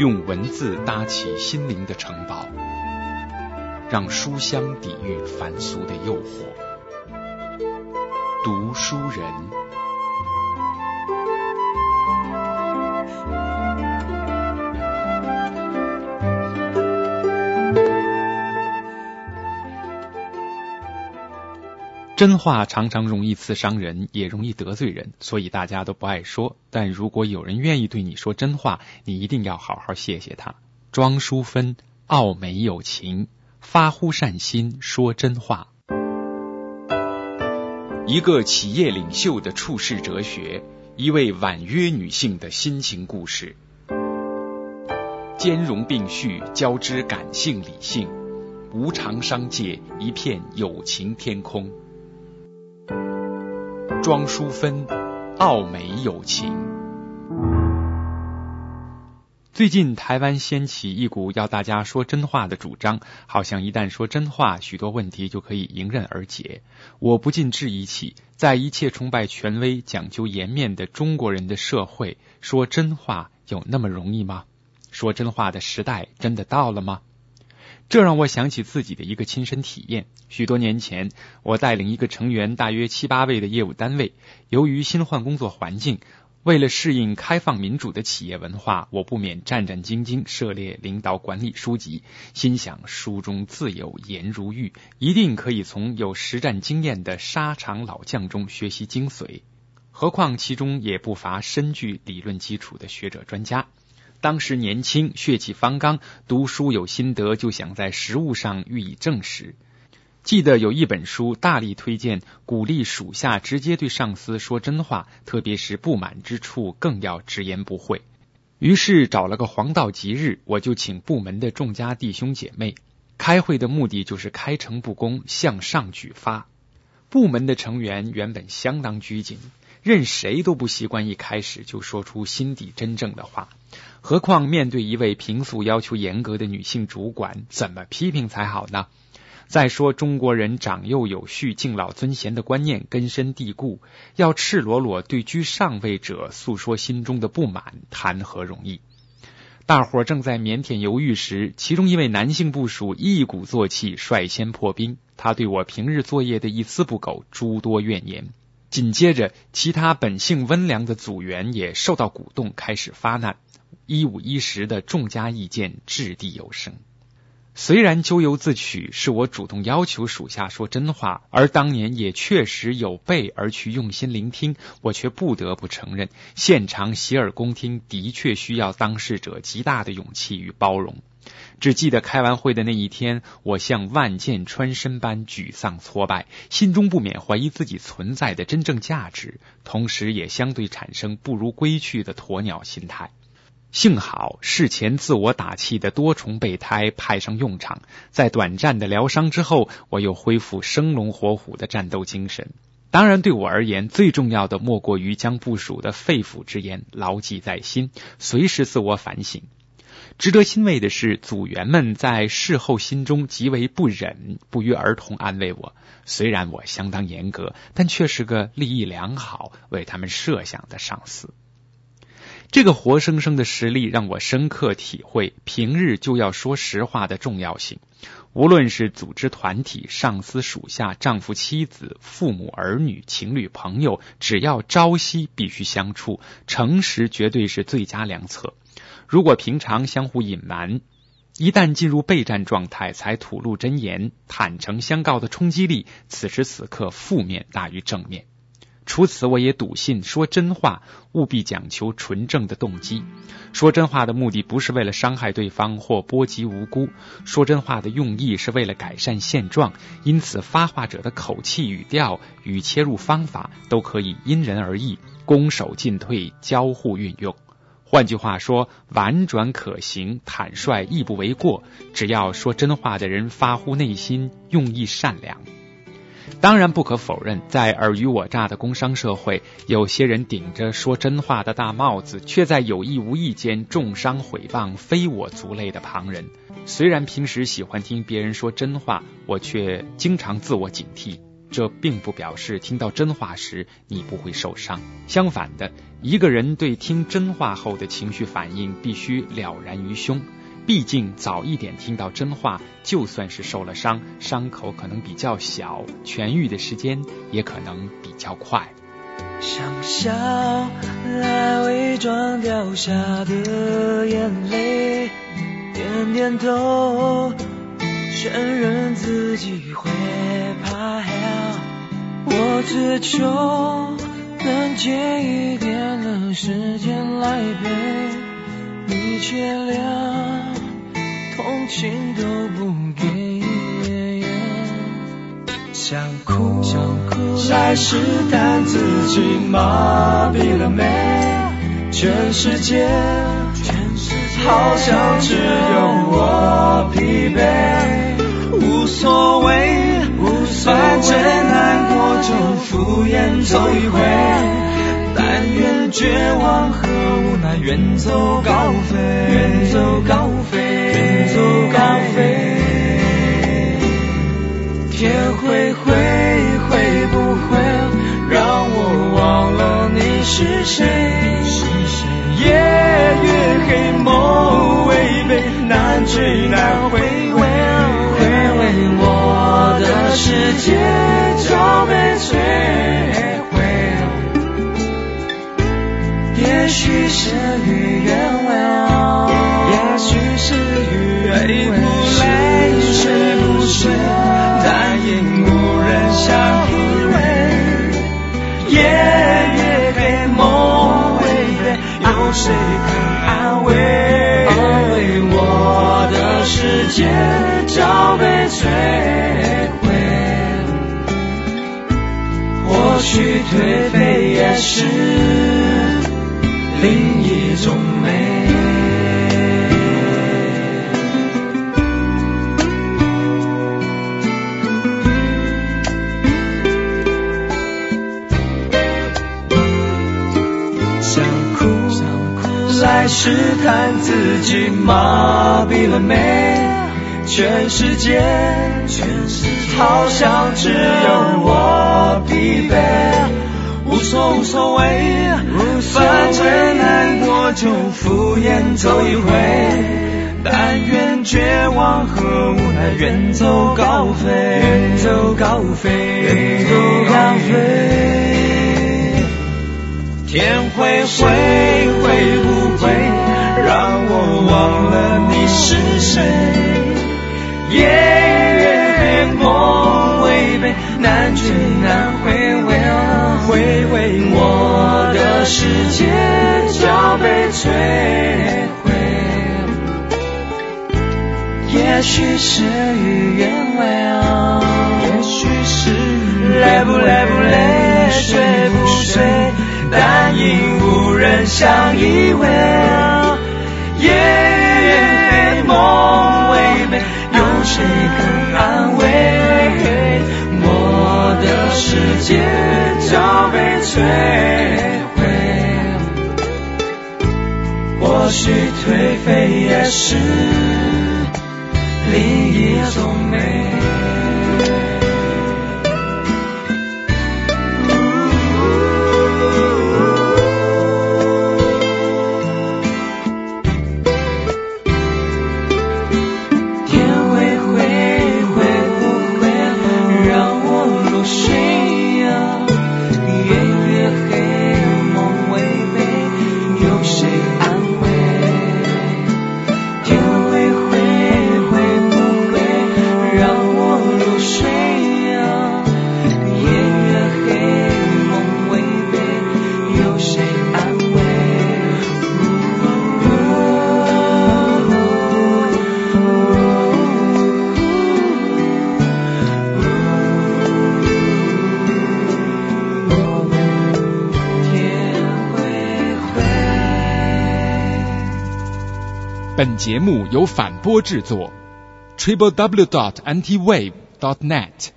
用文字搭起心灵的城堡，让书香抵御凡俗的诱惑。读书人。真话常常容易刺伤人，也容易得罪人，所以大家都不爱说。但如果有人愿意对你说真话，你一定要好好谢谢他。庄淑芬，傲美有情，发乎善心，说真话。一个企业领袖的处世哲学，一位婉约女性的心情故事，兼容并蓄，交织感性理性，无常商界，一片友情天空。庄淑芬，傲美友情。最近台湾掀起一股要大家说真话的主张，好像一旦说真话，许多问题就可以迎刃而解。我不禁质疑起，在一切崇拜权威、讲究颜面的中国人的社会，说真话有那么容易吗？说真话的时代真的到了吗？这让我想起自己的一个亲身体验。许多年前，我带领一个成员大约七八位的业务单位，由于新换工作环境，为了适应开放民主的企业文化，我不免战战兢兢涉猎领导管理书籍，心想书中自有颜如玉，一定可以从有实战经验的沙场老将中学习精髓。何况其中也不乏深具理论基础的学者专家。当时年轻，血气方刚，读书有心得，就想在实务上予以证实。记得有一本书大力推荐，鼓励属下直接对上司说真话，特别是不满之处更要直言不讳。于是找了个黄道吉日，我就请部门的众家弟兄姐妹开会的目的就是开诚布公，向上举发。部门的成员原本相当拘谨，任谁都不习惯一开始就说出心底真正的话。何况面对一位平素要求严格的女性主管，怎么批评才好呢？再说中国人长幼有序、敬老尊贤的观念根深蒂固，要赤裸裸对居上位者诉说心中的不满，谈何容易？大伙儿正在腼腆犹豫时，其中一位男性部署一鼓作气，率先破冰。他对我平日作业的一丝不苟，诸多怨言。紧接着，其他本性温良的组员也受到鼓动，开始发难。一五一十的众家意见掷地有声。虽然咎由自取，是我主动要求属下说真话，而当年也确实有备而去用心聆听，我却不得不承认，现场洗耳恭听的确需要当事者极大的勇气与包容。只记得开完会的那一天，我像万箭穿身般沮丧挫败，心中不免怀疑自己存在的真正价值，同时也相对产生不如归去的鸵鸟心态。幸好事前自我打气的多重备胎派上用场，在短暂的疗伤之后，我又恢复生龙活虎的战斗精神。当然，对我而言，最重要的莫过于将部署的肺腑之言牢记在心，随时自我反省。值得欣慰的是，组员们在事后心中极为不忍，不约而同安慰我。虽然我相当严格，但却是个利益良好、为他们设想的上司。这个活生生的实例让我深刻体会平日就要说实话的重要性。无论是组织团体、上司属下、丈夫妻子、父母儿女、情侣朋友，只要朝夕必须相处，诚实绝对是最佳良策。如果平常相互隐瞒，一旦进入备战状态才吐露真言，坦诚相告的冲击力，此时此刻负面大于正面。除此，我也笃信说真话务必讲求纯正的动机。说真话的目的不是为了伤害对方或波及无辜，说真话的用意是为了改善现状。因此，发话者的口气、语调与切入方法都可以因人而异，攻守进退交互运用。换句话说，婉转可行，坦率亦不为过。只要说真话的人发乎内心，用意善良。当然，不可否认，在尔虞我诈的工商社会，有些人顶着说真话的大帽子，却在有意无意间重伤毁谤非我族类的旁人。虽然平时喜欢听别人说真话，我却经常自我警惕：这并不表示听到真话时你不会受伤。相反的，一个人对听真话后的情绪反应必须了然于胸。毕竟早一点听到真话，就算是受了伤，伤口可能比较小，痊愈的时间也可能比较快。想笑来伪装掉下的眼泪，点点头，承认自己会怕黑。我只求能借一点的时间来陪你，却连同情都不给。想哭，想哭，来试探自己麻痹了没？全世界，全世界，好像只有我疲惫。无所谓，无所谓，反正难过就敷衍走一回。但愿绝望和无奈远走高飞，远走高飞，走高飞。天灰灰，会不会让我忘了你是谁？夜越黑，梦违背，难追难许颓废也是另一种美。来试探自己麻痹了没？全世界，全世界，好像只有我疲惫。无所无所谓，反正难过就敷衍走一回。但愿绝望和无奈远走高飞，远走高飞，远走高飞。天会灰，会不会让我忘了你是谁？难追难回味，回味我的世界就被摧毁。也许事与愿违，也许是累不累不累，睡不睡？但因无人相依偎，夜越梦微美，有谁肯安慰？的世界早被摧毁，或许颓废也是另一种美。本节目由反播制作，triple w dot anti wave dot net。